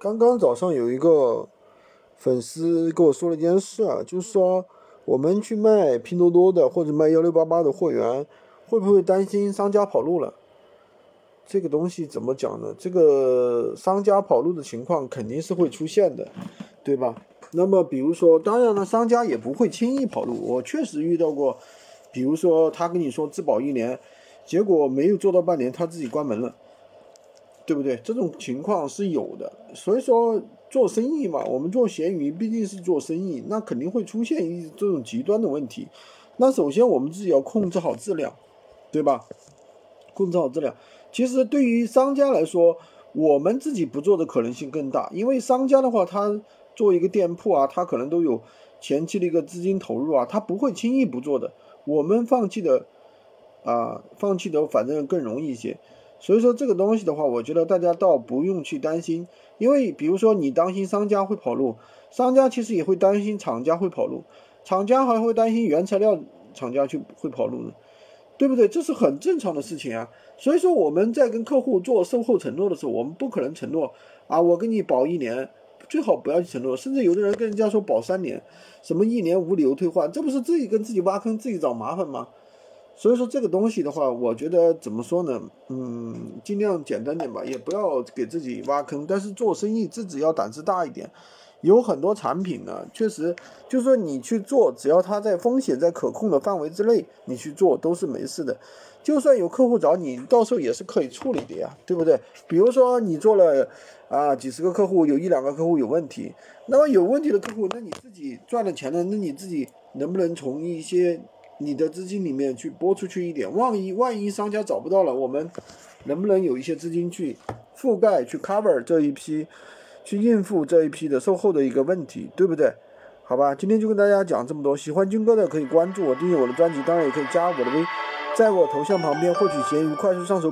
刚刚早上有一个粉丝跟我说了一件事啊，就是说我们去卖拼多多的或者卖幺六八八的货源，会不会担心商家跑路了？这个东西怎么讲呢？这个商家跑路的情况肯定是会出现的，对吧？那么比如说，当然了，商家也不会轻易跑路。我确实遇到过，比如说他跟你说质保一年，结果没有做到半年，他自己关门了。对不对？这种情况是有的，所以说做生意嘛，我们做闲鱼毕竟是做生意，那肯定会出现一这种极端的问题。那首先我们自己要控制好质量，对吧？控制好质量。其实对于商家来说，我们自己不做的可能性更大，因为商家的话，他做一个店铺啊，他可能都有前期的一个资金投入啊，他不会轻易不做的。我们放弃的啊，放弃的反正更容易一些。所以说这个东西的话，我觉得大家倒不用去担心，因为比如说你担心商家会跑路，商家其实也会担心厂家会跑路，厂家还会担心原材料厂家去会跑路呢，对不对？这是很正常的事情啊。所以说我们在跟客户做售后承诺的时候，我们不可能承诺啊，我给你保一年，最好不要去承诺，甚至有的人跟人家说保三年，什么一年无理由退换，这不是自己跟自己挖坑，自己找麻烦吗？所以说这个东西的话，我觉得怎么说呢？嗯，尽量简单点吧，也不要给自己挖坑。但是做生意自己要胆子大一点。有很多产品呢，确实就是说你去做，只要它在风险在可控的范围之内，你去做都是没事的。就算有客户找你，到时候也是可以处理的呀，对不对？比如说你做了啊几十个客户，有一两个客户有问题，那么有问题的客户，那你自己赚了钱了，那你自己能不能从一些？你的资金里面去拨出去一点，万一万一商家找不到了，我们能不能有一些资金去覆盖、去 cover 这一批，去应付这一批的售后的一个问题，对不对？好吧，今天就跟大家讲这么多。喜欢军哥的可以关注我、订阅我的专辑，当然也可以加我的微，在我头像旁边获取闲鱼快速上手。